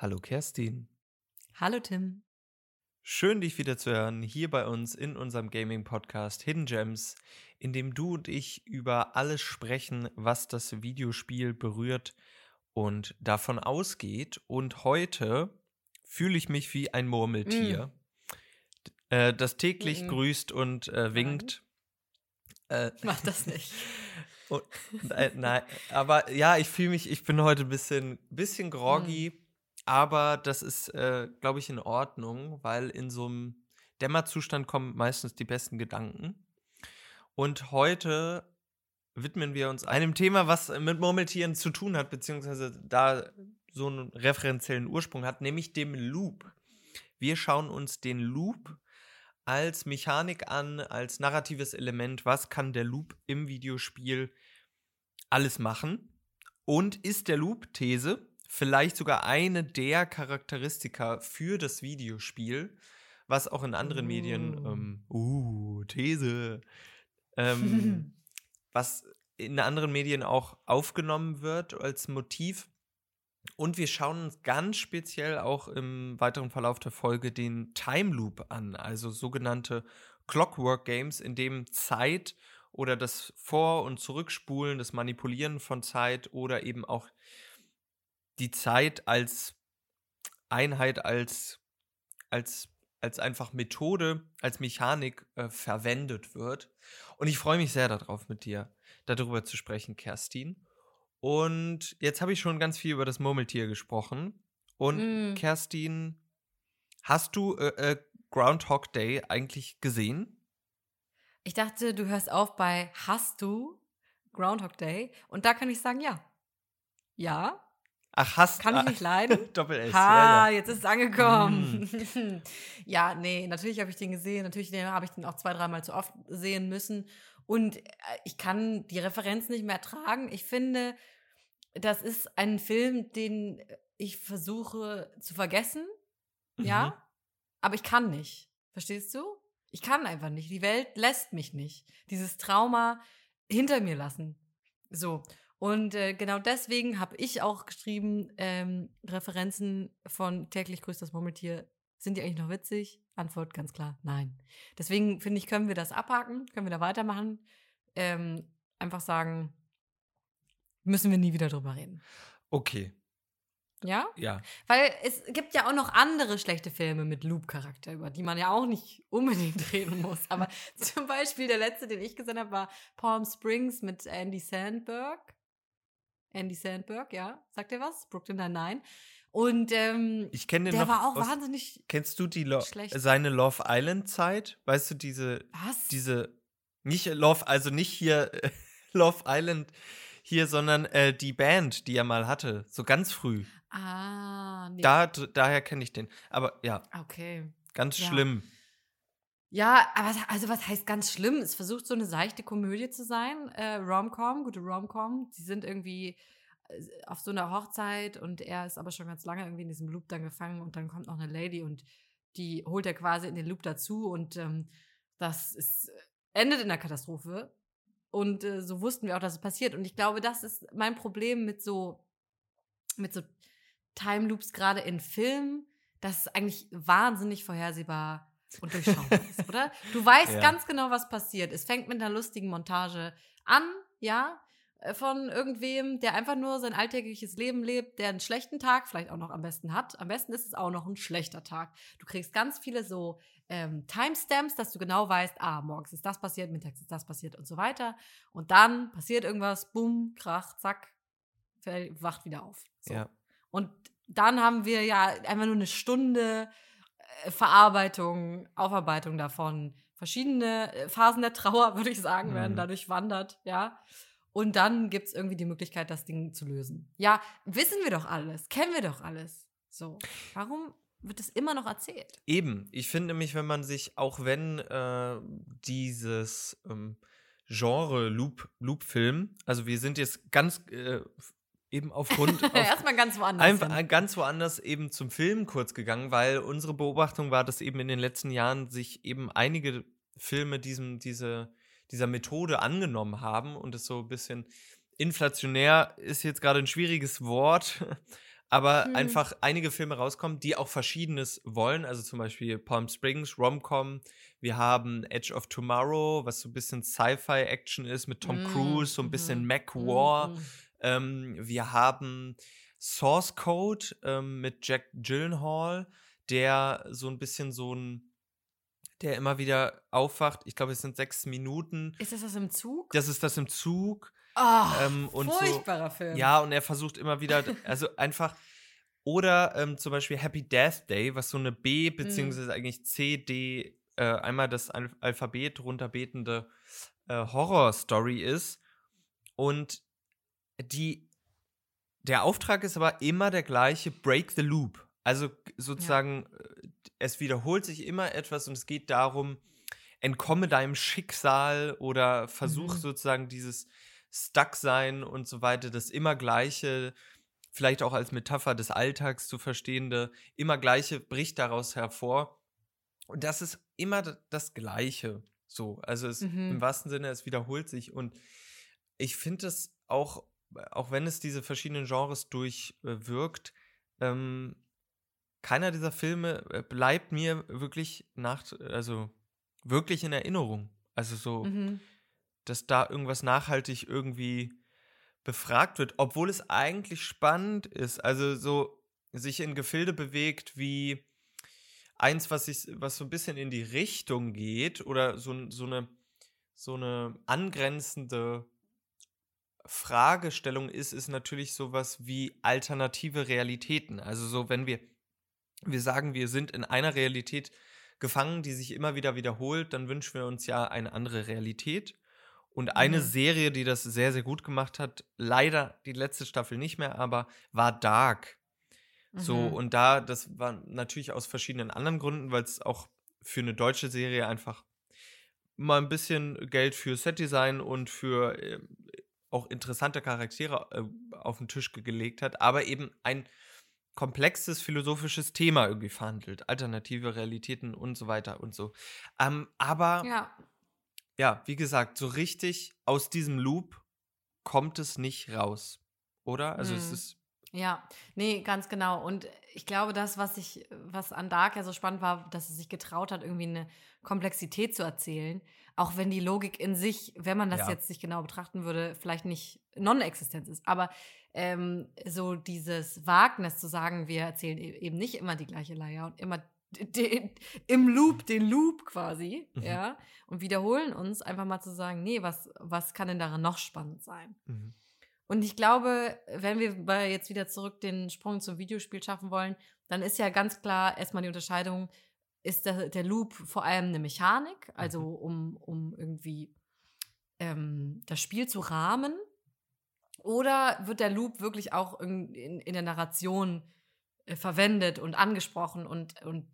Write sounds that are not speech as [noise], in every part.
Hallo Kerstin. Hallo Tim. Schön, dich wieder zu hören, hier bei uns in unserem Gaming-Podcast Hidden Gems, in dem du und ich über alles sprechen, was das Videospiel berührt und davon ausgeht. Und heute fühle ich mich wie ein Murmeltier, mm. äh, das täglich mm grüßt und äh, winkt. Äh, Mach das nicht. [laughs] und, äh, nein, aber ja, ich fühle mich, ich bin heute ein bisschen, bisschen [laughs] groggy. Mm aber das ist, äh, glaube ich, in Ordnung, weil in so einem Dämmerzustand kommen meistens die besten Gedanken. Und heute widmen wir uns einem Thema, was mit Murmeltieren zu tun hat, beziehungsweise da so einen referenziellen Ursprung hat, nämlich dem Loop. Wir schauen uns den Loop als Mechanik an, als narratives Element. Was kann der Loop im Videospiel alles machen? Und ist der Loop, These, vielleicht sogar eine der Charakteristika für das Videospiel, was auch in anderen uh. Medien, ähm, uh, These, ähm, [laughs] was in anderen Medien auch aufgenommen wird als Motiv. Und wir schauen uns ganz speziell auch im weiteren Verlauf der Folge den Time Loop an, also sogenannte Clockwork Games, in dem Zeit oder das Vor- und Zurückspulen, das Manipulieren von Zeit oder eben auch die Zeit als Einheit, als, als, als einfach Methode, als Mechanik äh, verwendet wird. Und ich freue mich sehr darauf, mit dir darüber zu sprechen, Kerstin. Und jetzt habe ich schon ganz viel über das Murmeltier gesprochen. Und mm. Kerstin, hast du äh, äh, Groundhog Day eigentlich gesehen? Ich dachte, du hörst auf bei Hast du Groundhog Day? Und da kann ich sagen, ja. Ja, Ach, hast Kann ich nicht leiden? [laughs] Doppel-S. Ha, ja, ja. jetzt ist es angekommen. Mm. [laughs] ja, nee, natürlich habe ich den gesehen. Natürlich habe ich den auch zwei, dreimal zu oft sehen müssen. Und äh, ich kann die Referenz nicht mehr tragen. Ich finde, das ist ein Film, den ich versuche zu vergessen. Mhm. Ja, aber ich kann nicht. Verstehst du? Ich kann einfach nicht. Die Welt lässt mich nicht. Dieses Trauma hinter mir lassen. So. Und äh, genau deswegen habe ich auch geschrieben, ähm, Referenzen von täglich grüßt das Murmeltier, sind die eigentlich noch witzig? Antwort ganz klar, nein. Deswegen finde ich, können wir das abhaken, können wir da weitermachen. Ähm, einfach sagen, müssen wir nie wieder drüber reden. Okay. Ja? Ja. Weil es gibt ja auch noch andere schlechte Filme mit Loop-Charakter, über die man ja auch nicht [laughs] unbedingt reden muss. Aber [laughs] zum Beispiel der letzte, den ich gesehen habe, war Palm Springs mit Andy Sandberg. Andy Sandberg, ja. Sagt er was? Brooklyn Nine-Nine. Und ähm, ich kenne den der noch war auch aus, wahnsinnig. Kennst du die Lo seine Love Island Zeit? Weißt du diese Was? diese nicht Love also nicht hier [laughs] Love Island hier, sondern äh, die Band, die er mal hatte, so ganz früh. Ah, nee. Da, daher kenne ich den. Aber ja. Okay. Ganz ja. schlimm. Ja, aber also was heißt ganz schlimm? Es versucht so eine seichte Komödie zu sein. Äh, Romcom, gute Romcom. Sie sind irgendwie äh, auf so einer Hochzeit und er ist aber schon ganz lange irgendwie in diesem Loop dann gefangen und dann kommt noch eine Lady und die holt er quasi in den Loop dazu und ähm, das ist, endet in der Katastrophe. Und äh, so wussten wir auch, dass es passiert. Und ich glaube, das ist mein Problem mit so, mit so Time Loops, gerade in Filmen, dass es eigentlich wahnsinnig vorhersehbar und durchschaubar ist, oder? Du weißt ja. ganz genau, was passiert. Es fängt mit einer lustigen Montage an, ja, äh, von irgendwem, der einfach nur sein alltägliches Leben lebt, der einen schlechten Tag vielleicht auch noch am besten hat. Am besten ist es auch noch ein schlechter Tag. Du kriegst ganz viele so ähm, Timestamps, dass du genau weißt, ah, morgens ist das passiert, mittags ist das passiert und so weiter. Und dann passiert irgendwas, bumm, krach, zack, wacht wieder auf. So. Ja. Und dann haben wir ja einfach nur eine Stunde Verarbeitung, Aufarbeitung davon. Verschiedene äh, Phasen der Trauer, [laughs] würde ich sagen, werden mhm. dadurch wandert, ja. Und dann gibt es irgendwie die Möglichkeit, das Ding zu lösen. Ja, wissen wir doch alles, kennen wir doch alles. So, warum wird es immer noch erzählt? Eben, ich finde nämlich, wenn man sich, auch wenn äh, dieses ähm, Genre Loop, Loop-Film, also wir sind jetzt ganz äh, eben [laughs] aufgrund. Auf Erstmal ganz woanders. Einfach hin. ganz woanders eben zum Film kurz gegangen, weil unsere Beobachtung war, dass eben in den letzten Jahren sich eben einige Filme diesem, diese, dieser Methode angenommen haben und es so ein bisschen inflationär ist jetzt gerade ein schwieriges Wort, [laughs] aber Hm. einfach einige Filme rauskommen, die auch Verschiedenes wollen. Also zum Beispiel Palm Springs, Rom-Com. Wir haben Edge of Tomorrow, was so ein bisschen Sci-Fi-Action ist mit Tom Mm, Cruise, so ein bisschen mhm, Mac War. mhm. Ähm, wir haben Source Code ähm, mit Jack Gyllenhaal, der so ein bisschen so ein, der immer wieder aufwacht. Ich glaube, es sind sechs Minuten. Ist das das im Zug? Das ist das im Zug. Oh, ähm, und so- furchtbarer Film. Ja, und er versucht immer wieder, also einfach. Oder ähm, zum Beispiel Happy Death Day, was so eine B- beziehungsweise eigentlich C, D, äh, einmal das Al Alphabet runterbetende äh, Horror-Story ist. Und die, der Auftrag ist aber immer der gleiche: Break the Loop. Also sozusagen, äh, es wiederholt sich immer etwas und es geht darum, entkomme deinem Schicksal oder versuch Mhm. sozusagen dieses Stucksein und so weiter, das immer gleiche, vielleicht auch als Metapher des Alltags zu verstehende, immer gleiche bricht daraus hervor. Und das ist immer das Gleiche. So, also es, Mhm. im wahrsten Sinne, es wiederholt sich. Und ich finde es auch, auch wenn es diese verschiedenen Genres durchwirkt, ähm, keiner dieser Filme äh, bleibt mir wirklich nach, also wirklich in Erinnerung. Also so, Mhm. dass da irgendwas nachhaltig irgendwie befragt wird, obwohl es eigentlich spannend ist. Also so sich in Gefilde bewegt wie eins, was sich, was so ein bisschen in die Richtung geht oder so, so eine so eine angrenzende Fragestellung ist, ist natürlich sowas wie alternative Realitäten. Also so, wenn wir, wir sagen, wir sind in einer Realität gefangen, die sich immer wieder wiederholt, dann wünschen wir uns ja eine andere Realität. Und eine Mhm. Serie, die das sehr, sehr gut gemacht hat, leider die letzte Staffel nicht mehr, aber war Dark. So, Mhm. und da, das war natürlich aus verschiedenen anderen Gründen, weil es auch für eine deutsche Serie einfach mal ein bisschen Geld für Setdesign und für äh, auch interessante Charaktere äh, auf den Tisch ge- gelegt hat, aber eben ein komplexes philosophisches Thema irgendwie verhandelt, alternative Realitäten und so weiter und so. Ähm, aber ja. Ja, wie gesagt, so richtig aus diesem Loop kommt es nicht raus, oder? Also es Mhm. ist ja, nee, ganz genau. Und ich glaube, das, was ich, was an Dark ja so spannend war, dass es sich getraut hat, irgendwie eine Komplexität zu erzählen, auch wenn die Logik in sich, wenn man das Ja. jetzt nicht genau betrachten würde, vielleicht nicht non-existent ist. Aber ähm, so dieses Wagnis zu sagen, wir erzählen e- eben nicht immer die gleiche Leier und immer den, im Loop, den Loop quasi, Mhm. ja, und wiederholen uns, einfach mal zu sagen, nee, was, was kann denn daran noch spannend sein? mhm. Und ich glaube, wenn wir jetzt wieder zurück den Sprung zum Videospiel schaffen wollen, dann ist ja ganz klar erstmal die Unterscheidung, ist der, der Loop vor allem eine Mechanik, also Mhm. um, um irgendwie ähm, das Spiel zu rahmen, oder wird der Loop wirklich auch in, in, in der Narration äh, verwendet und angesprochen und, und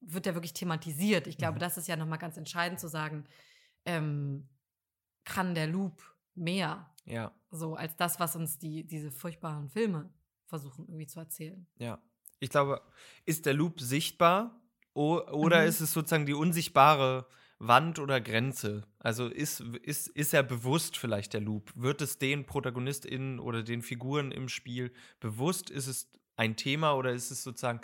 wird der wirklich thematisiert? Ich glaube, Mhm. das ist ja nochmal ganz entscheidend zu sagen, ähm, kann der Loop mehr? ja. So als das, was uns die, diese furchtbaren Filme versuchen irgendwie zu erzählen. Ja. Ich glaube, ist der Loop sichtbar o oder Mhm. ist es sozusagen die unsichtbare Wand oder Grenze? Also ist, ist, ist er bewusst vielleicht der Loop? Wird es den ProtagonistInnen oder den Figuren im Spiel bewusst? Ist es ein Thema oder ist es sozusagen,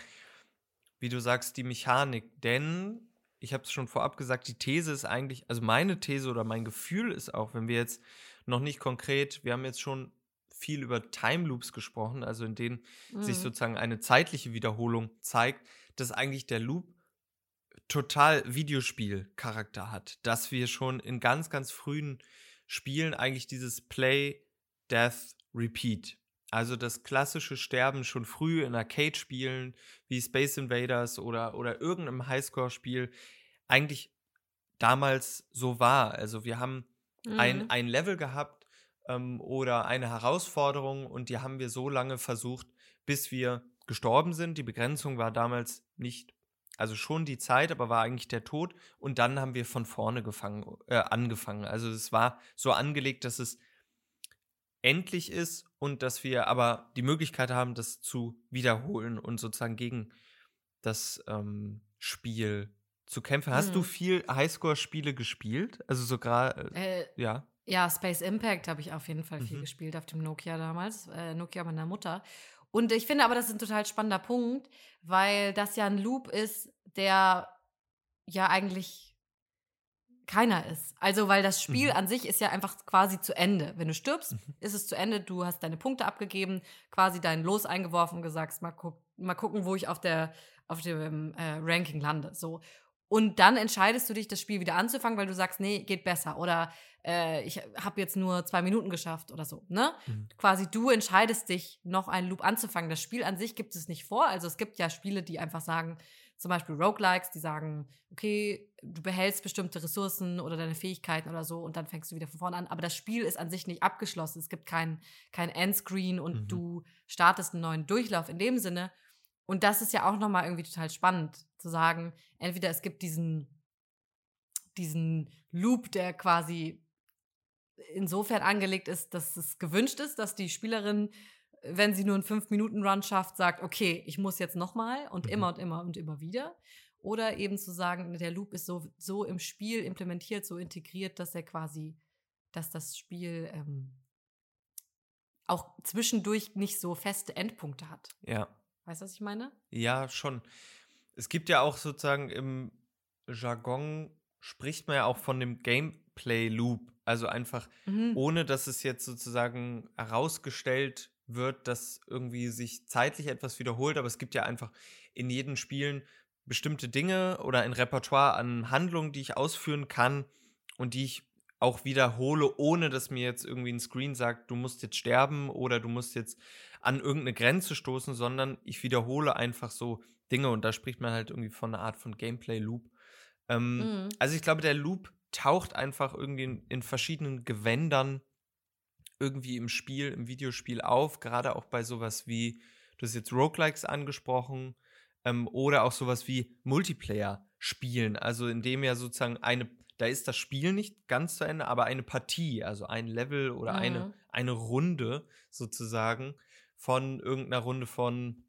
wie du sagst, die Mechanik? Denn, ich habe es schon vorab gesagt, die These ist eigentlich, also meine These oder mein Gefühl ist auch, wenn wir jetzt noch nicht konkret, wir haben jetzt schon viel über Time Loops gesprochen, also in denen sich Mhm. sozusagen eine zeitliche Wiederholung zeigt, dass eigentlich der Loop total Videospielcharakter hat, dass wir schon in ganz, ganz frühen Spielen eigentlich dieses Play, Death, Repeat, also das klassische Sterben schon früh in Arcade-Spielen wie Space Invaders oder, oder irgendeinem Highscore-Spiel eigentlich damals so war. Also wir haben ein, Mhm. ein Level gehabt ähm, oder eine Herausforderung und die haben wir so lange versucht, bis wir gestorben sind. Die Begrenzung war damals nicht, also schon die Zeit, aber war eigentlich der Tod. Und dann haben wir von vorne gefangen, äh, angefangen. Also es war so angelegt, dass es endlich ist und dass wir aber die Möglichkeit haben, das zu wiederholen und sozusagen gegen das ähm, Spiel zu kämpfen. Hast du Mhm. viel Highscore-Spiele gespielt? Also sogar, äh, Äh, ja. ja, Space Impact habe ich auf jeden Fall viel Mhm. gespielt auf dem Nokia damals, äh, Nokia meiner Mutter. Und ich finde aber, das ist ein total spannender Punkt, weil das ja ein Loop ist, der ja eigentlich keiner ist. Also, weil das Spiel Mhm. an sich ist ja einfach quasi zu Ende. Wenn du stirbst, Mhm. ist es zu Ende. Du hast deine Punkte abgegeben, quasi dein Los eingeworfen und gesagt, mal, guck, mal gucken, wo ich auf, der, auf dem äh, Ranking lande. So. Und dann entscheidest du dich, das Spiel wieder anzufangen, weil du sagst, nee, geht besser. Oder äh, ich habe jetzt nur zwei Minuten geschafft oder so. Ne? Mhm. Quasi du entscheidest dich, noch einen Loop anzufangen. Das Spiel an sich gibt es nicht vor. Also es gibt ja Spiele, die einfach sagen, zum Beispiel Roguelikes, die sagen, okay, du behältst bestimmte Ressourcen oder deine Fähigkeiten oder so und dann fängst du wieder von vorne an. Aber das Spiel ist an sich nicht abgeschlossen. Es gibt kein, kein Endscreen und Mhm. du startest einen neuen Durchlauf in dem Sinne. Und das ist ja auch nochmal irgendwie total spannend, zu sagen, entweder es gibt diesen, diesen Loop, der quasi insofern angelegt ist, dass es gewünscht ist, dass die Spielerin, wenn sie nur einen 5-Minuten-Run schafft, sagt, okay, ich muss jetzt nochmal und Mhm. immer und immer und immer wieder. Oder eben zu sagen, der Loop ist so, so im Spiel implementiert, so integriert, dass er quasi, dass das Spiel ähm, auch zwischendurch nicht so feste Endpunkte hat. Ja. Weißt du, was ich meine? Ja, schon. Es gibt ja auch sozusagen im Jargon spricht man ja auch von dem Gameplay-Loop. Also einfach, Mhm. ohne dass es jetzt sozusagen herausgestellt wird, dass irgendwie sich zeitlich etwas wiederholt. Aber es gibt ja einfach in jedem Spielen bestimmte Dinge oder ein Repertoire an Handlungen, die ich ausführen kann und die ich auch wiederhole, ohne dass mir jetzt irgendwie ein Screen sagt, du musst jetzt sterben oder du musst jetzt an irgendeine Grenze stoßen, sondern ich wiederhole einfach so Dinge und da spricht man halt irgendwie von einer Art von Gameplay-Loop. Ähm, Mhm. Also ich glaube, der Loop taucht einfach irgendwie in, in verschiedenen Gewändern irgendwie im Spiel, im Videospiel auf, gerade auch bei sowas wie, du hast jetzt Roguelikes angesprochen, ähm, oder auch sowas wie Multiplayer-Spielen, also in dem ja sozusagen eine, da ist das Spiel nicht ganz zu Ende, aber eine Partie, also ein Level oder eine, Mhm. eine Runde sozusagen von irgendeiner Runde von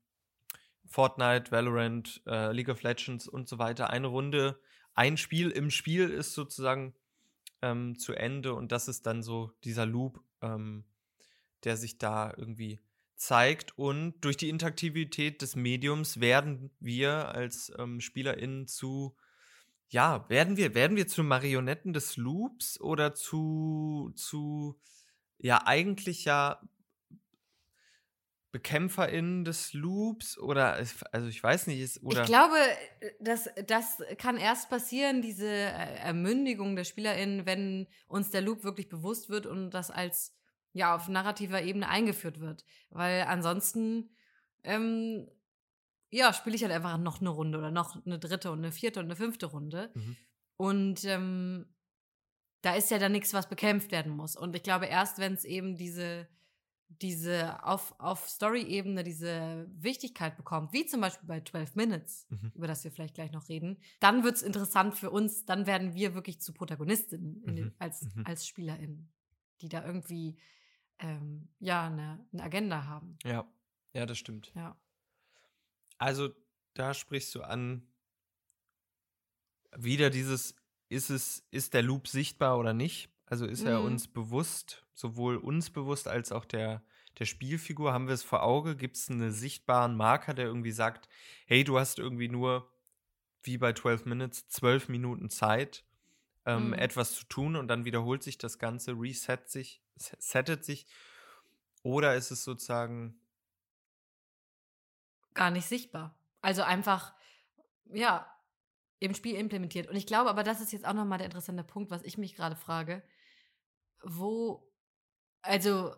Fortnite, Valorant, äh, League of Legends und so weiter. Eine Runde, ein Spiel im Spiel ist sozusagen ähm, zu Ende und das ist dann so dieser Loop, ähm, der sich da irgendwie zeigt. Und durch die Interaktivität des Mediums werden wir als ähm, SpielerInnen zu, ja, werden wir, werden wir zu Marionetten des Loops oder zu, zu, ja, eigentlich ja BekämpferInnen des Loops oder, also ich weiß nicht, ist, oder. Ich glaube, das, das kann erst passieren, diese äh, Ermündigung der SpielerInnen, wenn uns der Loop wirklich bewusst wird und das als ja auf narrativer Ebene eingeführt wird. Weil ansonsten, ähm, ja, spiele ich halt einfach noch eine Runde oder noch eine dritte und eine vierte und eine fünfte Runde. Mhm. Und ähm, da ist ja dann nichts, was bekämpft werden muss. Und ich glaube, erst wenn es eben diese, diese auf, auf Story-Ebene diese Wichtigkeit bekommt, wie zum Beispiel bei 12 Minutes, Mhm. über das wir vielleicht gleich noch reden, dann wird es interessant für uns, dann werden wir wirklich zu Protagonistinnen den, Mhm. als, Mhm. als SpielerInnen, die da irgendwie ähm, ja, eine, eine Agenda haben. Ja, ja, das stimmt. Ja. Also, da sprichst du an, wieder dieses, ist es, ist der Loop sichtbar oder nicht? Also ist er Mhm. uns bewusst, sowohl uns bewusst als auch der, der Spielfigur? Haben wir es vor Auge? Gibt es einen sichtbaren Marker, der irgendwie sagt, hey, du hast irgendwie nur, wie bei 12 Minutes, 12 Minuten Zeit, ähm, Mhm. etwas zu tun und dann wiederholt sich das Ganze, reset sich, settet sich? Oder ist es sozusagen, gar nicht sichtbar. Also einfach, ja, im Spiel implementiert. Und ich glaube aber, das ist jetzt auch nochmal der interessante Punkt, was ich mich gerade frage. Wo, also,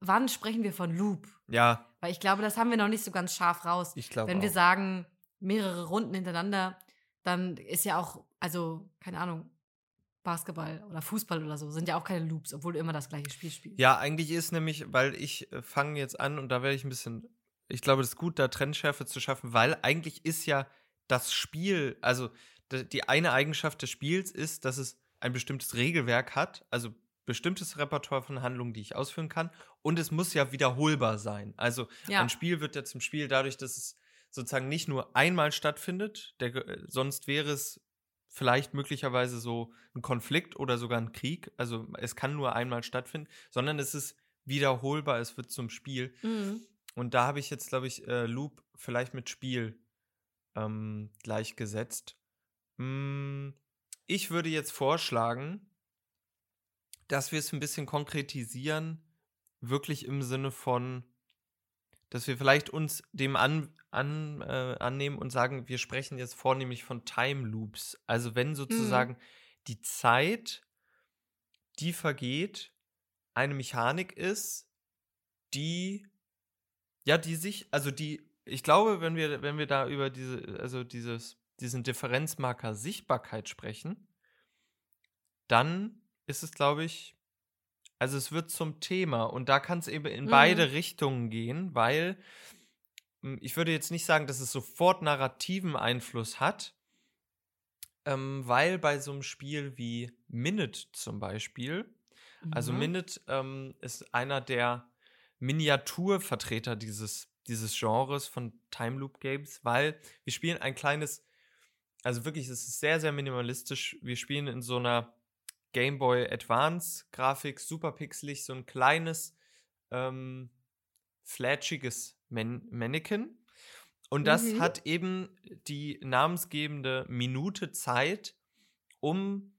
wann sprechen wir von Loop? ja, Weil ich glaube, das haben wir noch nicht so ganz scharf raus. ich glaube Wenn wir auch. sagen, mehrere Runden hintereinander, dann ist ja auch, also, keine Ahnung, Basketball oder Fußball oder so, sind ja auch keine Loops, obwohl du immer das gleiche Spiel spielst. Ja, eigentlich ist nämlich, weil ich äh, fange jetzt an und da werde ich ein bisschen, ich glaube, es ist gut, da Trennschärfe zu schaffen, weil eigentlich ist ja das Spiel, also die eine Eigenschaft des Spiels ist, dass es ein bestimmtes Regelwerk hat, also bestimmtes Repertoire von Handlungen, die ich ausführen kann und es muss ja wiederholbar sein. Also Ja. ein Spiel wird ja zum Spiel dadurch, dass es sozusagen nicht nur einmal stattfindet, der, äh, sonst wäre es vielleicht möglicherweise so ein Konflikt oder sogar ein Krieg. Also es kann nur einmal stattfinden, sondern es ist wiederholbar, es wird zum Spiel. Mhm. Und da habe ich jetzt, glaube ich, äh, Loop vielleicht mit Spiel ähm, gleichgesetzt. Mm, ich würde jetzt vorschlagen, dass wir es ein bisschen konkretisieren, wirklich im Sinne von, dass wir vielleicht uns dem an, an, äh, annehmen und sagen, wir sprechen jetzt vornehmlich von Time Loops. Also wenn Mhm. sozusagen die Zeit, die vergeht, eine Mechanik ist, die, ja, die sich, also die, ich glaube, wenn wir, wenn wir da über diese, also dieses, diesen Differenzmarker Sichtbarkeit sprechen, dann ist es, glaube ich, also es wird zum Thema und da kann es eben in Mhm. beide Richtungen gehen, weil hm, ich würde jetzt nicht sagen, dass es sofort narrativen Einfluss hat, ähm, weil bei so einem Spiel wie Minute zum Beispiel, also Mhm. Minute ähm, ist einer der Miniaturvertreter dieses, dieses Genres von Time Loop Games, weil wir spielen ein kleines, also wirklich, es ist sehr, sehr minimalistisch. Wir spielen in so einer Game Boy Advance Grafik, super pixelig, so ein kleines, ähm, flatschiges Man Mannequin. Und das Mhm. hat eben die namensgebende Minute Zeit, um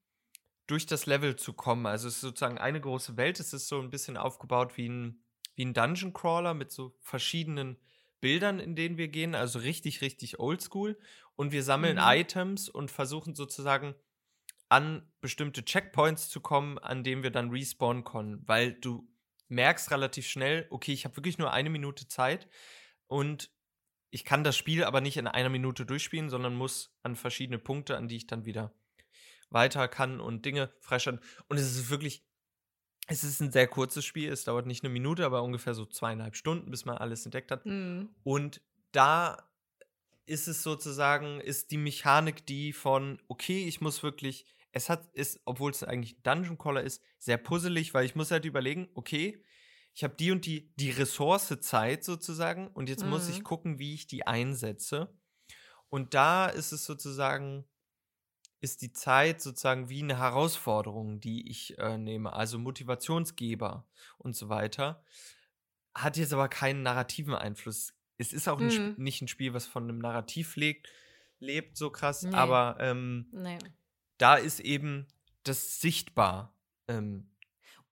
durch das Level zu kommen. Also es ist sozusagen eine große Welt. Es ist so ein bisschen aufgebaut wie ein, wie ein Dungeon Crawler mit so verschiedenen Bildern, in denen wir gehen. Also richtig, richtig oldschool. Und wir sammeln Mhm. Items und versuchen sozusagen an bestimmte Checkpoints zu kommen, an denen wir dann respawnen können. Weil du merkst relativ schnell, okay, ich habe wirklich nur eine Minute Zeit und ich kann das Spiel aber nicht in einer Minute durchspielen, sondern muss an verschiedene Punkte, an die ich dann wieder weiter kann und Dinge freischalten. Und es ist wirklich, es ist ein sehr kurzes Spiel. Es dauert nicht eine Minute, aber ungefähr so zweieinhalb Stunden, bis man alles entdeckt hat. Mhm. Und da ist es sozusagen, ist die Mechanik die von, okay, ich muss wirklich, es hat, ist, obwohl es eigentlich ein Dungeon Caller ist, sehr puzzelig, weil ich muss halt überlegen, okay, ich habe die und die, die Ressource Zeit sozusagen und jetzt muss ich Mhm. gucken, wie ich die einsetze. Und da ist es sozusagen, ist die Zeit sozusagen wie eine Herausforderung, die ich äh, nehme, also Motivationsgeber und so weiter. Hat jetzt aber keinen narrativen Einfluss. Es ist auch ein Mhm. nicht ein Spiel, was von einem Narrativ lebt, lebt so krass, Nee. aber ähm, Nee. da ist eben das sichtbar. Ähm,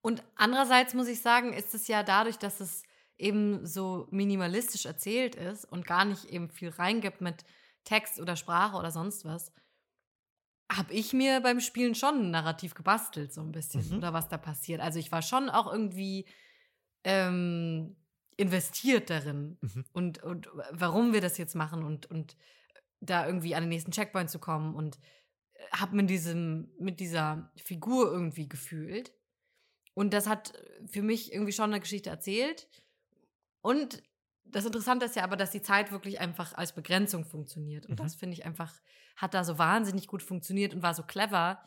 Und andererseits muss ich sagen, ist es ja dadurch, dass es eben so minimalistisch erzählt ist und gar nicht eben viel reingibt mit Text oder Sprache oder sonst was, habe ich mir beim Spielen schon ein Narrativ gebastelt, so ein bisschen, Mhm. oder was da passiert. Also ich war schon auch irgendwie ähm, investiert darin Mhm. und, und warum wir das jetzt machen und, und da irgendwie an den nächsten Checkpoint zu kommen und habe mit diesem mit dieser Figur irgendwie gefühlt und das hat für mich irgendwie schon eine Geschichte erzählt und das Interessante ist ja aber, dass die Zeit wirklich einfach als Begrenzung funktioniert und Mhm. das finde ich einfach hat da so wahnsinnig gut funktioniert und war so clever.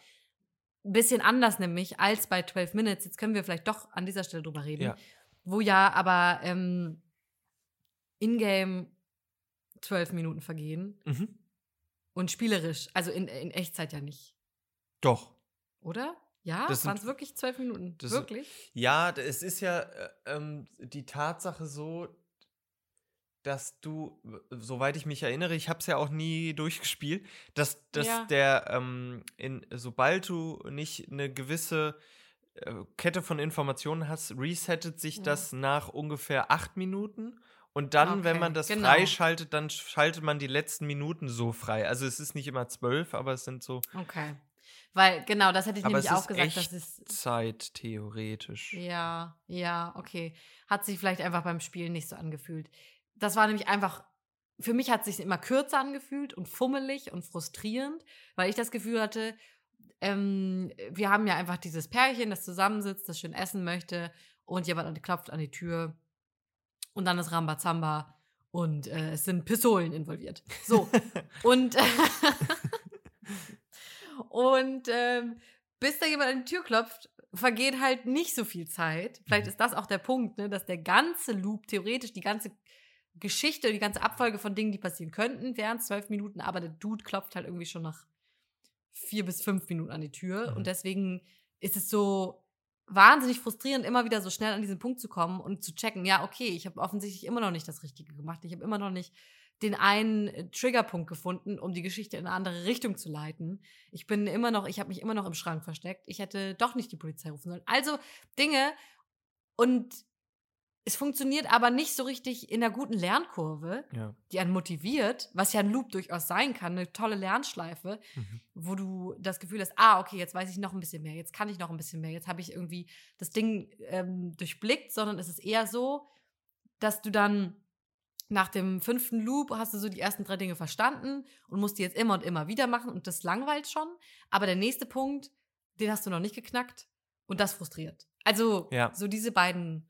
Ein bisschen anders nämlich als bei 12 Minutes. Jetzt können wir vielleicht doch an dieser Stelle drüber reden. Ja. Wo ja aber ähm, in-game 12 Minuten vergehen mhm. und spielerisch, also in, in Echtzeit ja nicht. Doch. Oder? Ja, Das sind- waren es wirklich 12 Minuten? wirklich? Ja, d- es ist ja äh, ähm, die Tatsache so, dass du, soweit ich mich erinnere, ich habe es ja auch nie durchgespielt, dass, dass Ja. der, ähm, in, sobald du nicht eine gewisse äh, Kette von Informationen hast, resettet sich Ja. das nach ungefähr acht Minuten. Und dann, wenn Okay, man das genau. freischaltet, dann schaltet man die letzten Minuten so frei. Also es ist nicht immer zwölf, aber es sind so Okay. Weil, genau, das hätte ich Aber nämlich auch gesagt, dass es. Zeit theoretisch. Ja, ja, okay. Hat sich vielleicht einfach beim Spielen nicht so angefühlt. Das war nämlich einfach, für mich hat es sich immer kürzer angefühlt und fummelig und frustrierend, weil ich das Gefühl hatte, ähm, wir haben ja einfach dieses Pärchen, das zusammensitzt, das schön essen möchte und jemand an- klopft an die Tür und dann ist Rambazamba und äh, es sind Pistolen involviert. So. [laughs] und [laughs] und ähm, bis da jemand an die Tür klopft, vergeht halt nicht so viel Zeit. Vielleicht Mhm. ist das auch der Punkt, ne, dass der ganze Loop, theoretisch die ganze Geschichte, die ganze Abfolge von Dingen, die passieren könnten, wären zwölf Minuten, aber der Dude klopft halt irgendwie schon nach vier bis fünf Minuten an die Tür. Mhm. Und deswegen ist es so, wahnsinnig frustrierend, immer wieder so schnell an diesen Punkt zu kommen und zu checken, ja, okay, ich habe offensichtlich immer noch nicht das Richtige gemacht. Ich habe immer noch nicht den einen äh, Triggerpunkt gefunden, um die Geschichte in eine andere Richtung zu leiten. Ich bin immer noch, ich habe mich immer noch im Schrank versteckt. Ich hätte doch nicht die Polizei rufen sollen. Also Dinge und es funktioniert aber nicht so richtig in der guten Lernkurve, Ja. die einen motiviert, was ja ein Loop durchaus sein kann, eine tolle Lernschleife, Mhm. wo du das Gefühl hast, ah, okay, jetzt weiß ich noch ein bisschen mehr, jetzt kann ich noch ein bisschen mehr, jetzt habe ich irgendwie das Ding ähm, durchblickt, sondern es ist eher so, dass du dann nach dem fünften Loop hast du so die ersten drei Dinge verstanden und musst die jetzt immer und immer wieder machen und das langweilt schon. Aber der nächste Punkt, den hast du noch nicht geknackt und das frustriert. Also Ja. so diese beiden,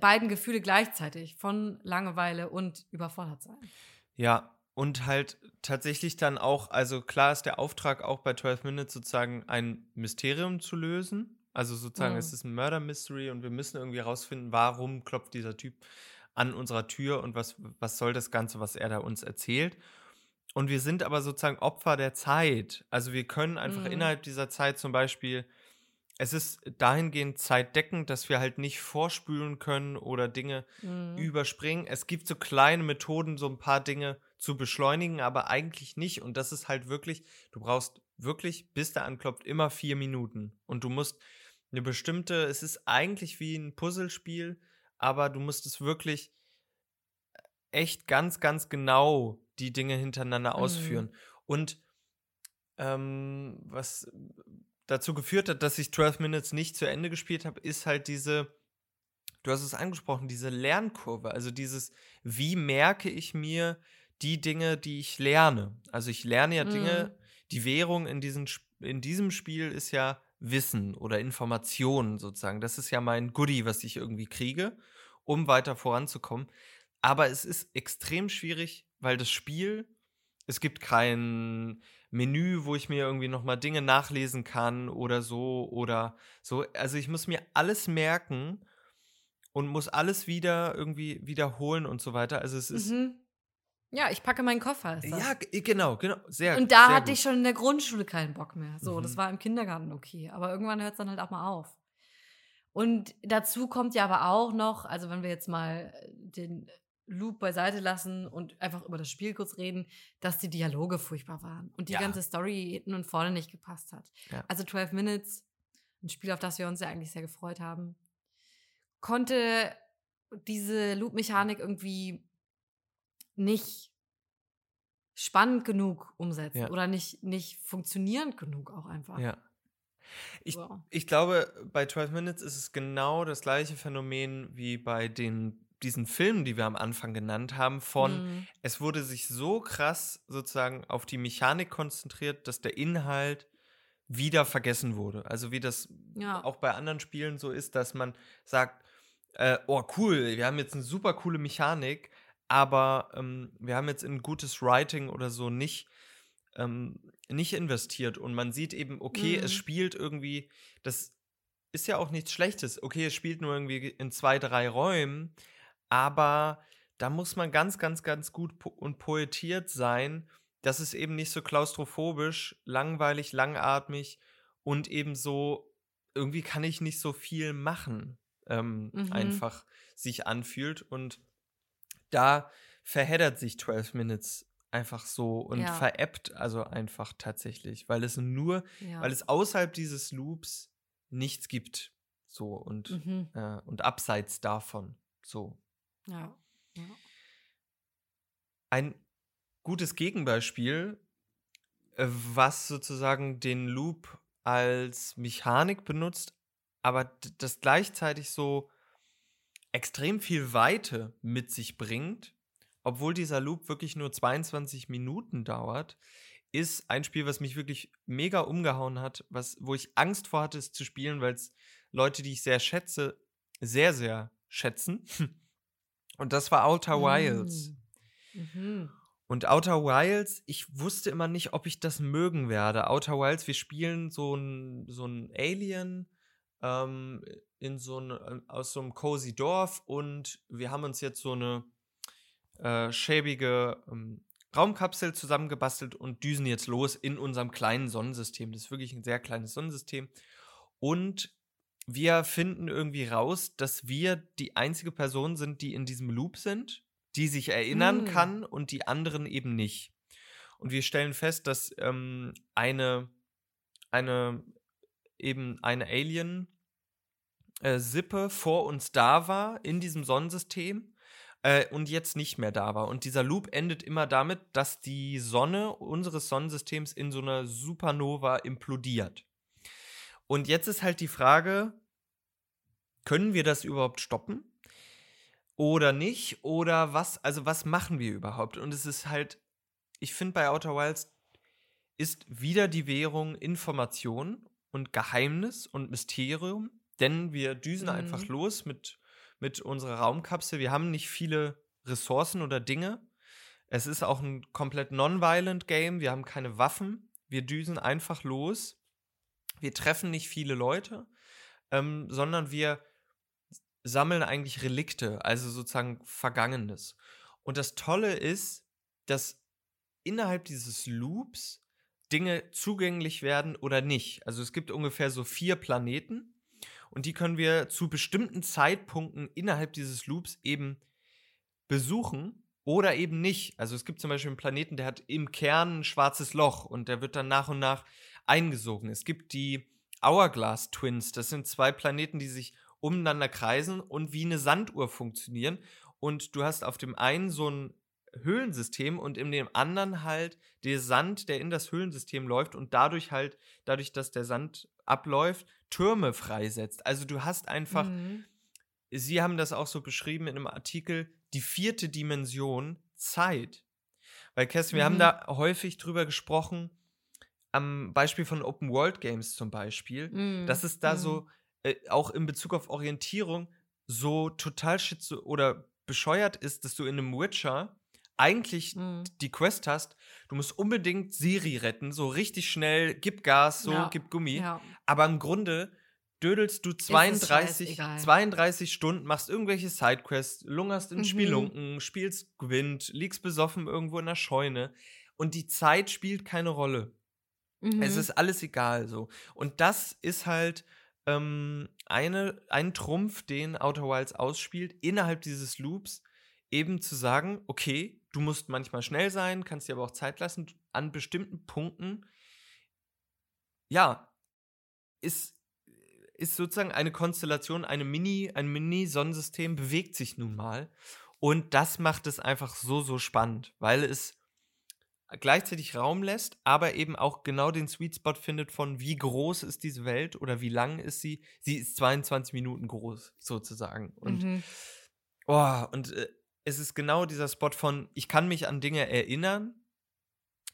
beiden Gefühle gleichzeitig von Langeweile und überfordert sein. Ja, und halt tatsächlich dann auch, also klar ist der Auftrag auch bei 12 Minutes sozusagen ein Mysterium zu lösen. Also sozusagen, Mhm. es ist ein Murder Mystery und wir müssen irgendwie herausfinden, warum klopft dieser Typ an unserer Tür und was, was soll das Ganze, was er da uns erzählt. Und wir sind aber sozusagen Opfer der Zeit. Also wir können einfach Mhm. innerhalb dieser Zeit zum Beispiel, es ist dahingehend zeitdeckend, dass wir halt nicht vorspülen können oder Dinge Mhm. überspringen. Es gibt so kleine Methoden, so ein paar Dinge zu beschleunigen, aber eigentlich nicht. Und das ist halt wirklich, du brauchst wirklich, bis der anklopft, immer vier Minuten. Und du musst eine bestimmte, es ist eigentlich wie ein Puzzlespiel, aber du musst es wirklich echt ganz, ganz genau die Dinge hintereinander Mhm. ausführen. Und ähm, was dazu geführt hat, dass ich 12 Minutes nicht zu Ende gespielt habe, ist halt diese, du hast es angesprochen, diese Lernkurve. Also dieses, wie merke ich mir die Dinge, die ich lerne? Also ich lerne ja Dinge, die Währung in, diesen, in diesem Spiel ist ja Wissen oder Informationen sozusagen. Das ist ja mein Goodie, was ich irgendwie kriege, um weiter voranzukommen. Aber es ist extrem schwierig, weil das Spiel, es gibt kein Menü, wo ich mir irgendwie nochmal Dinge nachlesen kann oder so oder so. Also ich muss mir alles merken und muss alles wieder irgendwie wiederholen und so weiter. Also es ist. Mhm. Ja, ich packe meinen Koffer. Das. Ja, genau, genau. Sehr Und da sehr hatte gut. ich schon in der Grundschule keinen Bock mehr. So, das Mhm. war im Kindergarten okay. Aber irgendwann hört es dann halt auch mal auf. Und dazu kommt ja aber auch noch, also wenn wir jetzt mal den Loop beiseite lassen und einfach über das Spiel kurz reden, dass die Dialoge furchtbar waren und die Ja. ganze Story hinten und vorne nicht gepasst hat. Ja. Also 12 Minutes, ein Spiel, auf das wir uns ja eigentlich sehr gefreut haben, konnte diese Loop-Mechanik irgendwie nicht spannend genug umsetzen Ja. oder nicht, nicht funktionierend genug auch einfach. Ja. Ich, So. ich glaube, bei 12 Minutes ist es genau das gleiche Phänomen wie bei den, diesen Filmen, die wir am Anfang genannt haben, von Mhm. es wurde sich so krass sozusagen auf die Mechanik konzentriert, dass der Inhalt wieder vergessen wurde. Also wie das Ja. auch bei anderen Spielen so ist, dass man sagt, äh, oh cool, wir haben jetzt eine super coole Mechanik, aber ähm, wir haben jetzt in gutes Writing oder so nicht, ähm, nicht investiert. Und man sieht eben, okay, es Mhm. spielt irgendwie, das ist ja auch nichts Schlechtes. Okay, es spielt nur irgendwie in zwei, drei Räumen, aber da muss man ganz, ganz, ganz gut po und poetiert sein, dass es eben nicht so klaustrophobisch, langweilig, langatmig und eben so, irgendwie kann ich nicht so viel machen, ähm, Mhm. einfach sich anfühlt. Und da verheddert sich 12 Minutes einfach so und Ja. veräppt also einfach tatsächlich, weil es nur, ja. weil es außerhalb dieses Loops nichts gibt. So und, mhm. äh, und abseits davon. So. Ja. ja. Ein gutes Gegenbeispiel, äh, was sozusagen den Loop als Mechanik benutzt, aber das gleichzeitig so extrem viel Weite mit sich bringt, obwohl dieser Loop wirklich nur 22 Minuten dauert, ist ein Spiel, was mich wirklich mega umgehauen hat, was, wo ich Angst vor hatte, es zu spielen, weil es Leute, die ich sehr schätze, sehr, sehr schätzen. [laughs] Und das war Outer Wilds. Mhm. Und Outer Wilds, ich wusste immer nicht, ob ich das mögen werde. Outer Wilds, wir spielen so ein, so ein Alien ähm, in so ein, aus so einem cozy Dorf und wir haben uns jetzt so eine äh, schäbige ähm, Raumkapsel zusammengebastelt und düsen jetzt los in unserem kleinen Sonnensystem. Das ist wirklich ein sehr kleines Sonnensystem. Und wir finden irgendwie raus, dass wir die einzige Person sind, die in diesem Loop sind, die sich erinnern Mm. kann und die anderen eben nicht. Und wir stellen fest, dass ähm, eine, eine, eben eine Alien äh, Sippe vor uns da war in diesem Sonnensystem äh, und jetzt nicht mehr da war. Und dieser Loop endet immer damit, dass die Sonne unseres Sonnensystems in so einer Supernova implodiert. Und jetzt ist halt die Frage, können wir das überhaupt stoppen? Oder nicht? Oder was, also was machen wir überhaupt? Und es ist halt, ich finde bei Outer Wilds ist wieder die Währung Information und Geheimnis und Mysterium, denn wir düsen Mhm. einfach los mit, mit unserer Raumkapsel. Wir haben nicht viele Ressourcen oder Dinge. Es ist auch ein komplett non-violent Game. Wir haben keine Waffen. Wir düsen einfach los. Wir treffen nicht viele Leute, ähm, sondern wir sammeln eigentlich Relikte, also sozusagen Vergangenes. Und das Tolle ist, dass innerhalb dieses Loops Dinge zugänglich werden oder nicht. Also es gibt ungefähr so vier Planeten und die können wir zu bestimmten Zeitpunkten innerhalb dieses Loops eben besuchen oder eben nicht. Also es gibt zum Beispiel einen Planeten, der hat im Kern ein schwarzes Loch und der wird dann nach und nach eingesogen. Es gibt die Hourglass Twins, das sind zwei Planeten, die sich umeinander kreisen und wie eine Sanduhr funktionieren. Und du hast auf dem einen so ein Höhlensystem und in dem anderen halt der Sand, der in das Höhlensystem läuft und dadurch halt, dadurch, dass der Sand abläuft, Türme freisetzt. Also du hast einfach, Mhm. Sie haben das auch so beschrieben in einem Artikel, die vierte Dimension Zeit. Weil, Kerstin, wir haben Mhm. da häufig drüber gesprochen, am Beispiel von Open World Games zum Beispiel, Mhm. dass es da Mhm. so, äh, auch in Bezug auf Orientierung, so total schizo oder bescheuert ist, dass du in einem Witcher eigentlich Mhm. die Quest hast, du musst unbedingt Siri retten, so richtig schnell, gib Gas, so, Ja. gib Gummi. Ja. Aber im Grunde dödelst du 32, scheißegal. 32 Stunden, machst irgendwelche Sidequests, lungerst in Mhm. Spielunken, spielst Gwent, liegst besoffen irgendwo in der Scheune und die Zeit spielt keine Rolle. Mhm. Es ist alles egal so. Und das ist halt ähm, eine, ein Trumpf, den Outer Wilds ausspielt, innerhalb dieses Loops eben zu sagen, okay, du musst manchmal schnell sein, kannst dir aber auch Zeit lassen, an bestimmten Punkten, ja, ist, ist sozusagen eine Konstellation, eine Mini, ein Mini-Sonnensystem bewegt sich nun mal. Und das macht es einfach so, so spannend, weil es gleichzeitig Raum lässt, aber eben auch genau den Sweet Spot findet von wie groß ist diese Welt oder wie lang ist sie. Sie ist 22 Minuten groß, sozusagen. Und, Mhm. oh, und äh, es ist genau dieser Spot von, ich kann mich an Dinge erinnern.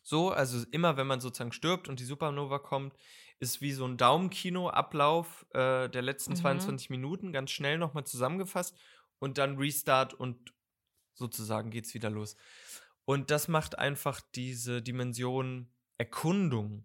So, also immer wenn man sozusagen stirbt und die Supernova kommt, ist wie so ein Daumenkino-Ablauf äh, der letzten Mhm. 22 Minuten, ganz schnell nochmal zusammengefasst und dann Restart und sozusagen geht's wieder los. Und das macht einfach diese Dimension Erkundung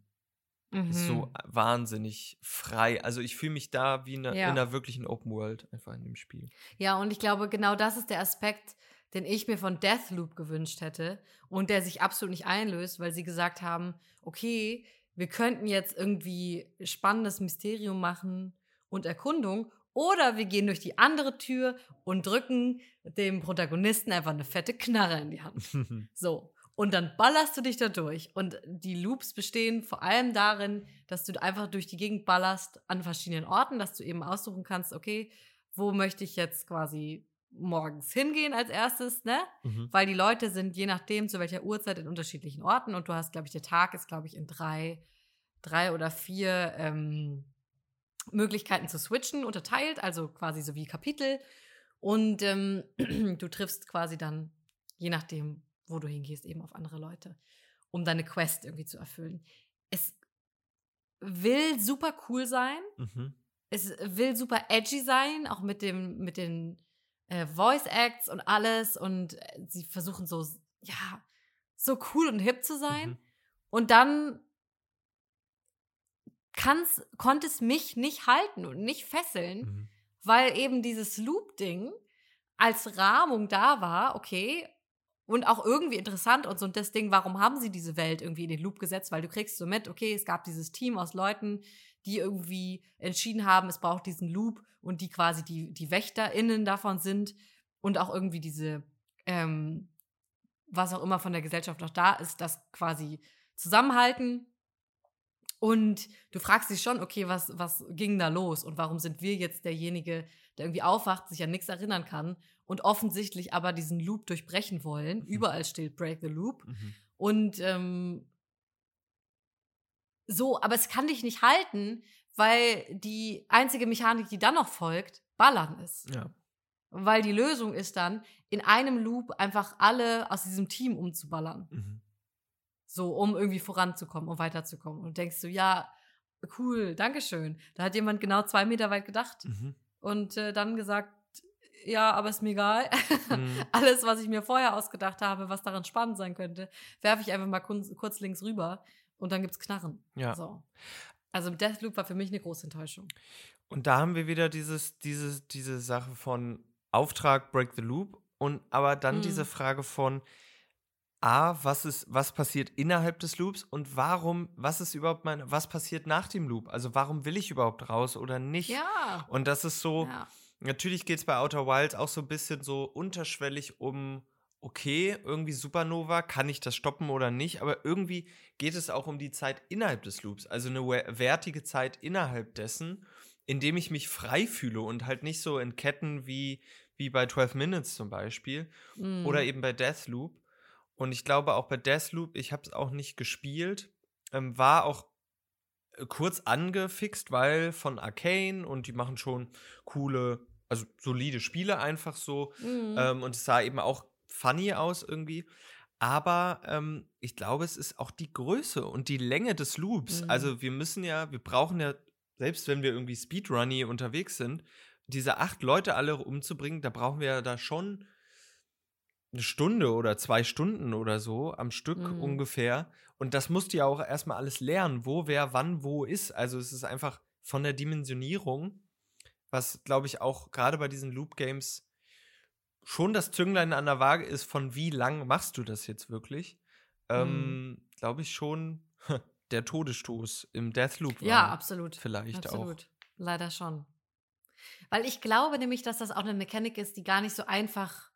Mhm. so wahnsinnig frei. Also ich fühle mich da wie in einer, Ja. in einer wirklichen Open World einfach in dem Spiel. Ja, und ich glaube, genau das ist der Aspekt, den ich mir von Deathloop gewünscht hätte und der sich absolut nicht einlöst, weil sie gesagt haben, okay, wir könnten jetzt irgendwie spannendes Mysterium machen und Erkundung oder wir gehen durch die andere Tür und drücken dem Protagonisten einfach eine fette Knarre in die Hand. [laughs] So. Und dann ballerst du dich da durch. Und die Loops bestehen vor allem darin, dass du einfach durch die Gegend ballerst an verschiedenen Orten, dass du eben aussuchen kannst, okay, wo möchte ich jetzt quasi morgens hingehen als erstes, ne? Mhm. Weil die Leute sind je nachdem, zu welcher Uhrzeit in unterschiedlichen Orten und du hast, glaube ich, der Tag ist, glaube ich, in drei, drei oder vier ähm, Möglichkeiten zu switchen unterteilt, also quasi so wie Kapitel. Und ähm, [clears throat] du triffst quasi dann, je nachdem, wo du hingehst, eben auf andere Leute, um deine Quest irgendwie zu erfüllen. Es will super cool sein. Mhm. Es will super edgy sein, auch mit dem, mit den äh, Voice Acts und alles. Und äh, sie versuchen so, ja, so cool und hip zu sein. Mhm. Und dann kann's, konnte es mich nicht halten und nicht fesseln, Mhm. weil eben dieses Loop-Ding als Rahmung da war, okay, und auch irgendwie interessant und so und das Ding, warum haben sie diese Welt irgendwie in den Loop gesetzt? Weil du kriegst so mit, okay, es gab dieses Team aus Leuten, die irgendwie entschieden haben, es braucht diesen Loop und die quasi die, die WächterInnen davon sind und auch irgendwie diese, ähm, was auch immer von der Gesellschaft noch da ist, das quasi zusammenhalten. Und du fragst dich schon, okay, was, was ging da los und warum sind wir jetzt derjenige, der irgendwie aufwacht, sich an nichts erinnern kann und offensichtlich aber diesen Loop durchbrechen wollen. Mhm. Überall steht Break the Loop. Mhm. Und ähm, so, aber es kann dich nicht halten, weil die einzige Mechanik, die dann noch folgt, Ballern ist. Ja. Weil die Lösung ist dann, in einem Loop einfach alle aus diesem Team umzuballern. Mhm. So, um irgendwie voranzukommen, um weiterzukommen. Und denkst du, ja, cool, Dankeschön. Da hat jemand genau zwei Meter weit gedacht mhm. und äh, dann gesagt, ja, aber ist mir egal. Mhm. [laughs] Alles, was ich mir vorher ausgedacht habe, was daran spannend sein könnte, werfe ich einfach mal kurz, kurz links rüber und dann gibt es Knarren. Ja. So. Also Deathloop war für mich eine große Enttäuschung. Und da haben wir wieder dieses, dieses, diese Sache von Auftrag Break the Loop und aber dann mhm. diese Frage von A, was ist, was passiert innerhalb des Loops und warum, was ist überhaupt meine, was passiert nach dem Loop? Also warum will ich überhaupt raus oder nicht? Ja. Und das ist so, ja. natürlich geht es bei Outer Wilds auch so ein bisschen so unterschwellig um okay, irgendwie Supernova, kann ich das stoppen oder nicht, aber irgendwie geht es auch um die Zeit innerhalb des Loops, also eine wertige Zeit innerhalb dessen, indem ich mich frei fühle und halt nicht so in Ketten wie, wie bei 12 Minutes zum Beispiel mm. oder eben bei Deathloop. Und ich glaube auch bei Deathloop, ich habe es auch nicht gespielt, ähm, war auch äh, kurz angefixt, weil von Arcane und die machen schon coole, also solide Spiele einfach so. Mm. Ähm, und es sah eben auch funny aus irgendwie. Aber ähm, ich glaube, es ist auch die Größe und die Länge des Loops. Mhm. Also wir müssen ja, wir brauchen ja, selbst wenn wir irgendwie Speedrunny unterwegs sind, diese acht Leute alle umzubringen, da brauchen wir ja da schon eine Stunde oder zwei Stunden oder so am Stück mhm. ungefähr. Und das musst du ja auch erstmal alles lernen, wo wer wann wo ist. Also es ist einfach von der Dimensionierung, was glaube ich auch gerade bei diesen Loop Games schon das Zünglein an der Waage ist, von wie lang machst du das jetzt wirklich, ähm, mhm. glaube ich schon [laughs] der Todesstoß im Deathloop war. Ja, absolut. Vielleicht absolut. auch. Leider schon. Weil ich glaube nämlich, dass das auch eine Mechanik ist, die gar nicht so einfach,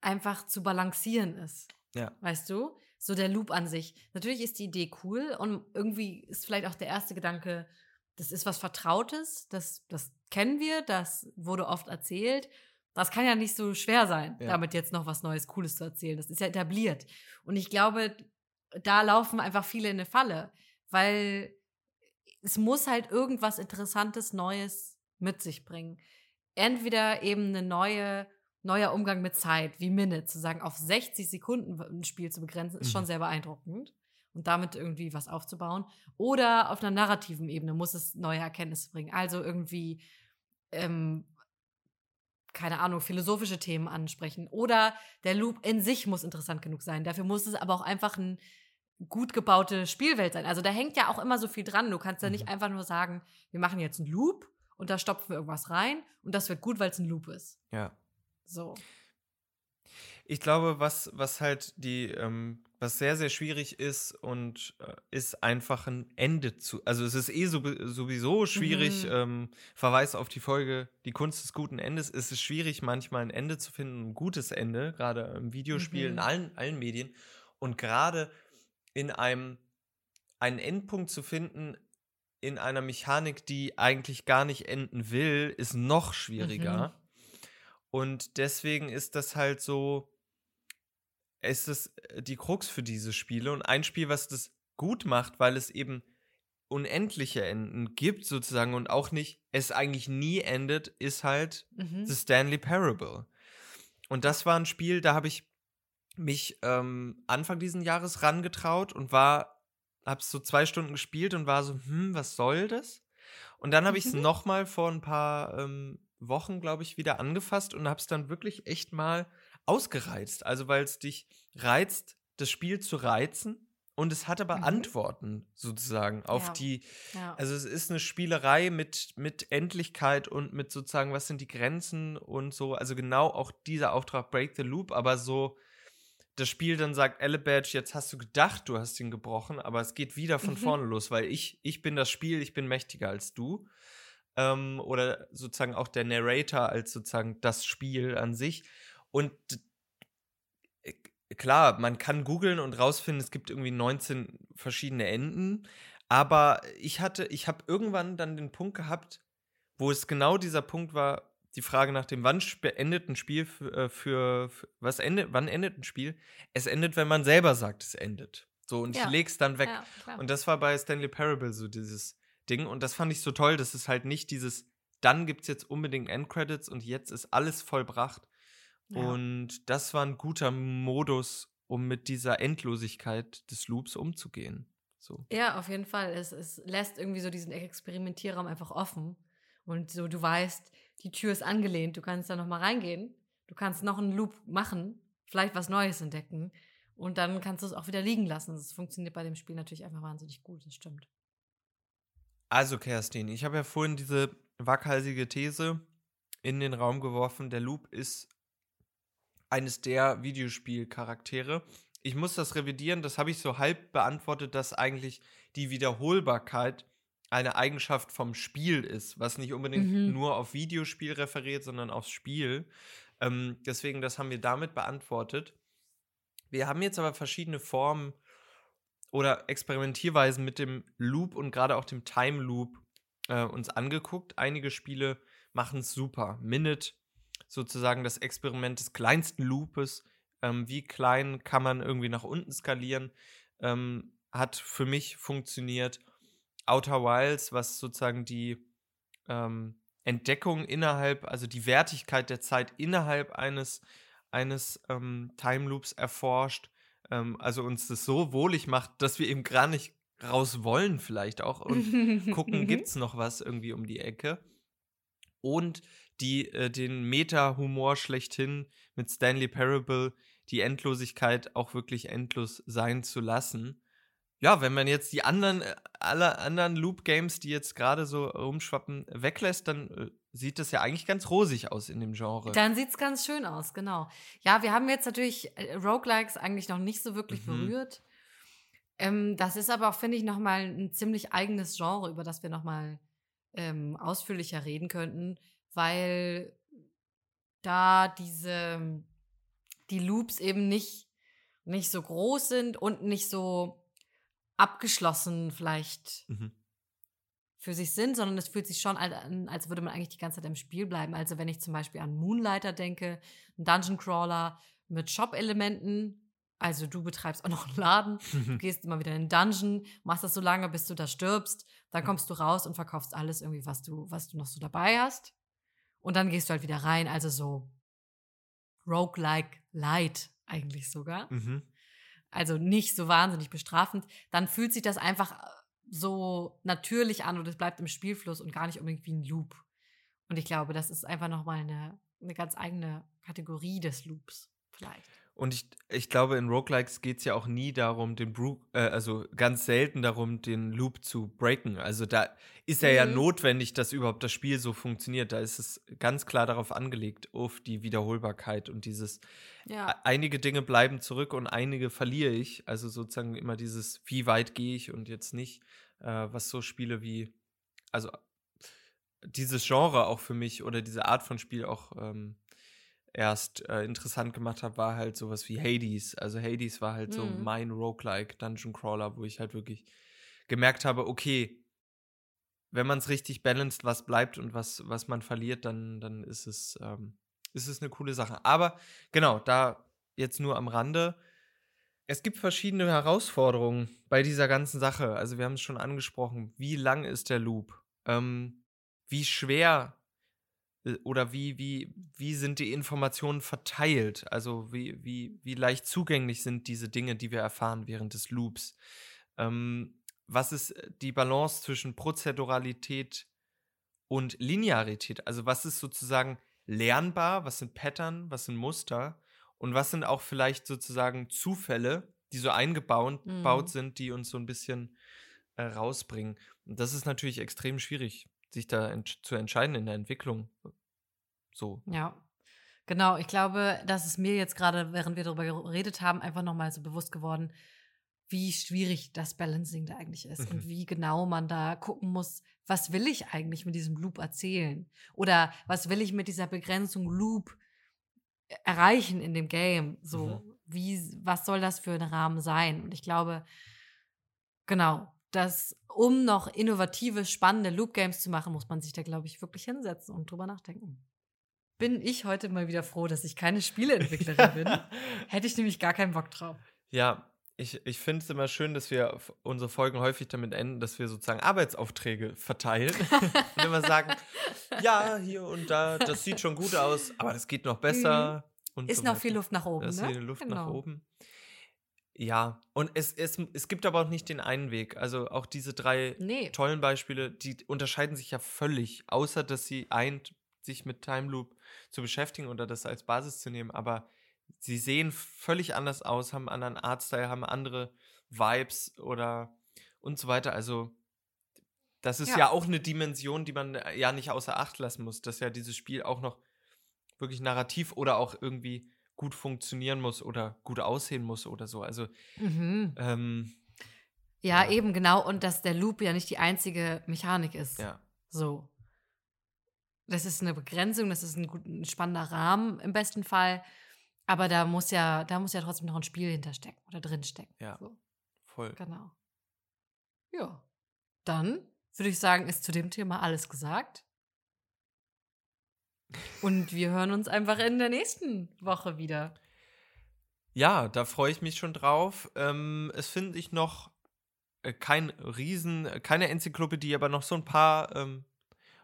einfach zu balancieren ist. Ja. Weißt du? So der Loop an sich. Natürlich ist die Idee cool und irgendwie ist vielleicht auch der erste Gedanke, das ist was Vertrautes, das, das kennen wir, das wurde oft erzählt das kann ja nicht so schwer sein, ja. damit jetzt noch was Neues, Cooles zu erzählen. Das ist ja etabliert. Und ich glaube, da laufen einfach viele in eine Falle, weil es muss halt irgendwas Interessantes, Neues mit sich bringen. Entweder eben eine neue, neuer Umgang mit Zeit, wie Minute, zu sagen, auf 60 Sekunden ein Spiel zu begrenzen, ist mhm. schon sehr beeindruckend. Und damit irgendwie was aufzubauen. Oder auf einer narrativen Ebene muss es neue Erkenntnisse bringen. Also irgendwie ähm, keine Ahnung, philosophische Themen ansprechen. Oder der Loop in sich muss interessant genug sein. Dafür muss es aber auch einfach eine gut gebaute Spielwelt sein. Also da hängt ja auch immer so viel dran. Du kannst ja nicht mhm. einfach nur sagen, wir machen jetzt einen Loop und da stopfen wir irgendwas rein und das wird gut, weil es ein Loop ist. Ja. So. Ich glaube, was, was halt die ähm, was sehr, sehr schwierig ist und äh, ist einfach ein Ende zu. Also es ist eh so, sowieso schwierig, mhm. ähm, Verweis auf die Folge Die Kunst des guten Endes, ist es schwierig, manchmal ein Ende zu finden, ein gutes Ende, gerade im Videospiel, mhm. in allen, allen Medien. Und gerade in einem einen Endpunkt zu finden, in einer Mechanik, die eigentlich gar nicht enden will, ist noch schwieriger. Mhm. Und deswegen ist das halt so ist es äh, die Krux für diese Spiele und ein Spiel, was das gut macht, weil es eben unendliche Enden gibt sozusagen und auch nicht es eigentlich nie endet, ist halt mhm. The Stanley Parable. Und das war ein Spiel, da habe ich mich ähm, Anfang diesen Jahres rangetraut und war, habe es so zwei Stunden gespielt und war so, hm, was soll das? Und dann habe ich es mhm. nochmal vor ein paar ähm, Wochen, glaube ich, wieder angefasst und habe es dann wirklich echt mal ausgereizt. Also weil es dich reizt, das Spiel zu reizen. Und es hat aber mhm. Antworten sozusagen auf ja. die. Ja. Also es ist eine Spielerei mit, mit Endlichkeit und mit sozusagen, was sind die Grenzen und so. Also genau auch dieser Auftrag Break the Loop, aber so das Spiel dann sagt, Elebadge, jetzt hast du gedacht, du hast ihn gebrochen, aber es geht wieder von Mhm. vorne los, weil ich, ich bin das Spiel, ich bin mächtiger als du. Ähm, oder sozusagen auch der Narrator als sozusagen das Spiel an sich. Und äh, klar, man kann googeln und rausfinden, es gibt irgendwie 19 verschiedene Enden. Aber ich hatte, ich habe irgendwann dann den Punkt gehabt, wo es genau dieser Punkt war, die Frage nach dem, wann endet ein Spiel für, äh, für, für was endet, wann endet ein Spiel? Es endet, wenn man selber sagt, es endet. So, und Ja. ich leg's dann weg. Ja. Und das war bei Stanley Parable so dieses Ding. Und das fand ich so toll, dass es halt nicht dieses, dann gibt's jetzt unbedingt Endcredits und jetzt ist alles vollbracht. Ja. Und das war ein guter Modus, um mit dieser Endlosigkeit des Loops umzugehen. So. Ja, auf jeden Fall. Es, es lässt irgendwie so diesen Experimentierraum einfach offen. Und so, du weißt, die Tür ist angelehnt, du kannst da nochmal reingehen, du kannst noch einen Loop machen, vielleicht was Neues entdecken und dann kannst du es auch wieder liegen lassen. Das funktioniert bei dem Spiel natürlich einfach wahnsinnig gut, das stimmt. Also, Kerstin, ich habe ja vorhin diese waghalsige These in den Raum geworfen. Der Loop ist eines der Videospielcharaktere. Ich muss das revidieren, das habe ich so halb beantwortet, dass eigentlich die Wiederholbarkeit eine Eigenschaft vom Spiel ist, was nicht unbedingt Mhm. nur auf Videospiel referiert, sondern aufs Spiel. Ähm, deswegen, das haben wir damit beantwortet. Wir haben jetzt aber verschiedene Formen oder Experimentierweisen mit dem Loop und gerade auch dem Time Loop äh, uns angeguckt. Einige Spiele machen es super. Minute, sozusagen das Experiment des kleinsten Loopes. Ähm, wie klein kann man irgendwie nach unten skalieren? Ähm, hat für mich funktioniert. Outer Wilds, was sozusagen die ähm, Entdeckung innerhalb, also die Wertigkeit der Zeit innerhalb eines, eines ähm, Time Loops erforscht. Ähm, also uns das so wohlig macht, dass wir eben gar nicht raus wollen, vielleicht auch. Und [laughs] gucken, Mhm. gibt es noch was irgendwie um die Ecke. Und die, äh, den Meta-Humor schlechthin mit Stanley Parable, die Endlosigkeit auch wirklich endlos sein zu lassen. Ja, wenn man jetzt die anderen, äh, alle anderen Loop-Games, die jetzt gerade so rumschwappen, weglässt, dann äh, sieht das ja eigentlich ganz rosig aus in dem Genre. Dann sieht es ganz schön aus, genau. Ja, wir haben jetzt natürlich äh, Roguelikes eigentlich noch nicht so wirklich Mhm. berührt. Ähm, das ist aber auch, finde ich, nochmal ein ziemlich eigenes Genre, über das wir nochmal ähm, ausführlicher reden könnten, weil da diese, die Loops eben nicht, nicht so groß sind und nicht so abgeschlossen vielleicht Mhm. Für sich sind, sondern es fühlt sich schon an, als würde man eigentlich die ganze Zeit im Spiel bleiben. Also wenn ich zum Beispiel an Moonlighter denke, einen Dungeon Crawler mit Shop-Elementen, also du betreibst auch noch einen Laden, [laughs] du gehst immer wieder in den Dungeon, machst das so lange, bis du da stirbst, dann kommst du raus und verkaufst alles irgendwie, was du, was du noch so dabei hast. Und dann gehst du halt wieder rein, also so roguelike light eigentlich sogar Mhm. also nicht so wahnsinnig bestrafend, dann fühlt sich das einfach so natürlich an und es bleibt im Spielfluss und gar nicht unbedingt wie ein Loop. Und ich glaube, das ist einfach nochmal eine, eine ganz eigene Kategorie des Loops, vielleicht. Und ich, ich glaube, in Roguelikes geht es ja auch nie darum, den Bru äh, also ganz selten darum, den Loop zu breaken. Also da ist ja ja Mhm. notwendig, dass überhaupt das Spiel so funktioniert. Da ist es ganz klar darauf angelegt, auf die Wiederholbarkeit und dieses Ja. einige Dinge bleiben zurück und einige verliere ich. Also sozusagen immer dieses, wie weit gehe ich und jetzt nicht, äh, was so Spiele wie, also dieses Genre auch für mich oder diese Art von Spiel auch ähm, erst äh, interessant gemacht hat, war halt sowas wie Hades. Also Hades war halt so Mhm. mein Roguelike Dungeon Crawler, wo ich halt wirklich gemerkt habe, okay, wenn man es richtig balanced, was bleibt und was, was man verliert, dann, dann ist es, ähm, ist es eine coole Sache. Aber genau, da jetzt nur am Rande. Es gibt verschiedene Herausforderungen bei dieser ganzen Sache. Also wir haben es schon angesprochen. Wie lang ist der Loop? Ähm, wie schwer oder wie, wie, wie sind die Informationen verteilt? Also wie, wie, wie leicht zugänglich sind diese Dinge, die wir erfahren während des Loops? Ähm, was ist die Balance zwischen Prozeduralität und Linearität? Also was ist sozusagen lernbar, was sind Pattern, was sind Muster und was sind auch vielleicht sozusagen Zufälle, die so eingebaut Mhm. sind, die uns so ein bisschen äh, rausbringen. Und das ist natürlich extrem schwierig, sich da ent zu entscheiden in der Entwicklung. So. Ja. Genau, ich glaube, das ist mir jetzt gerade, während wir darüber geredet haben, einfach nochmal so bewusst geworden, wie schwierig das Balancing da eigentlich ist mhm. und wie genau man da gucken muss, was will ich eigentlich mit diesem Loop erzählen? Oder was will ich mit dieser Begrenzung Loop erreichen in dem Game? So, mhm. wie, was soll das für ein Rahmen sein? Und ich glaube, genau, dass um noch innovative, spannende Loop-Games zu machen, muss man sich da, glaube ich, wirklich hinsetzen und drüber nachdenken. Bin ich heute mal wieder froh, dass ich keine Spieleentwicklerin [laughs] bin. Hätte ich nämlich gar keinen Bock drauf. Ja, ich, ich finde es immer schön, dass wir unsere Folgen häufig damit enden, dass wir sozusagen Arbeitsaufträge verteilen [laughs] und immer sagen, ja, hier und da, das sieht schon gut aus, aber das geht noch besser. Mhm. ist so noch viel Luft nach oben. ist ne? viel Luft genau. nach oben. Ja, und es, es, es gibt aber auch nicht den einen Weg. Also auch diese drei nee. tollen Beispiele, die unterscheiden sich ja völlig, außer dass sie eint, sich mit Time Loop zu beschäftigen oder das als Basis zu nehmen. Aber sie sehen völlig anders aus, haben einen anderen Artstyle, haben andere Vibes oder und so weiter. Also das ist ja. ja. auch eine Dimension, die man ja nicht außer Acht lassen muss, dass ja dieses Spiel auch noch wirklich narrativ oder auch irgendwie gut funktionieren muss oder gut aussehen muss oder so. Also mhm. ähm, ja, ja, eben genau. Und dass der Loop ja nicht die einzige Mechanik ist. Ja. So. Das ist eine Begrenzung, das ist ein, gut, ein spannender Rahmen im besten Fall. Aber da muss ja, da muss ja trotzdem noch ein Spiel hinterstecken oder drinstecken. Ja. So. Voll. Genau. Ja. Dann würde ich sagen, ist zu dem Thema alles gesagt. Und wir hören uns einfach in der nächsten Woche wieder. Ja, da freue ich mich schon drauf. Ähm, es finde ich noch äh, kein Riesen, keine Enzyklopädie, aber noch so ein paar ähm,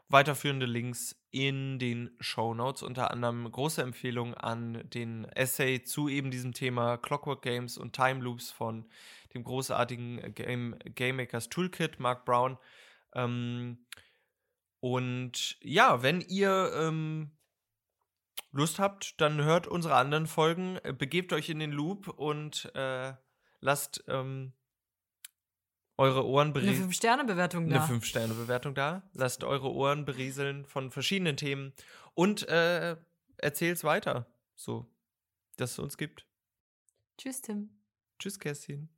weiterführende Links in den Show Notes. Unter anderem große Empfehlung an den Essay zu eben diesem Thema Clockwork Games und Time Loops von dem großartigen Game, Game Makers Toolkit, Mark Brown. Ähm, und ja, wenn ihr ähm, Lust habt, dann hört unsere anderen Folgen, äh, begebt euch in den Loop und äh, lasst ähm, eure Ohren berieseln. Eine 5-Sterne-Bewertung da. Eine 5-Sterne-Bewertung da. Lasst eure Ohren berieseln von verschiedenen Themen und äh, erzählt's weiter. So, dass es uns gibt. Tschüss, Tim. Tschüss, Kerstin.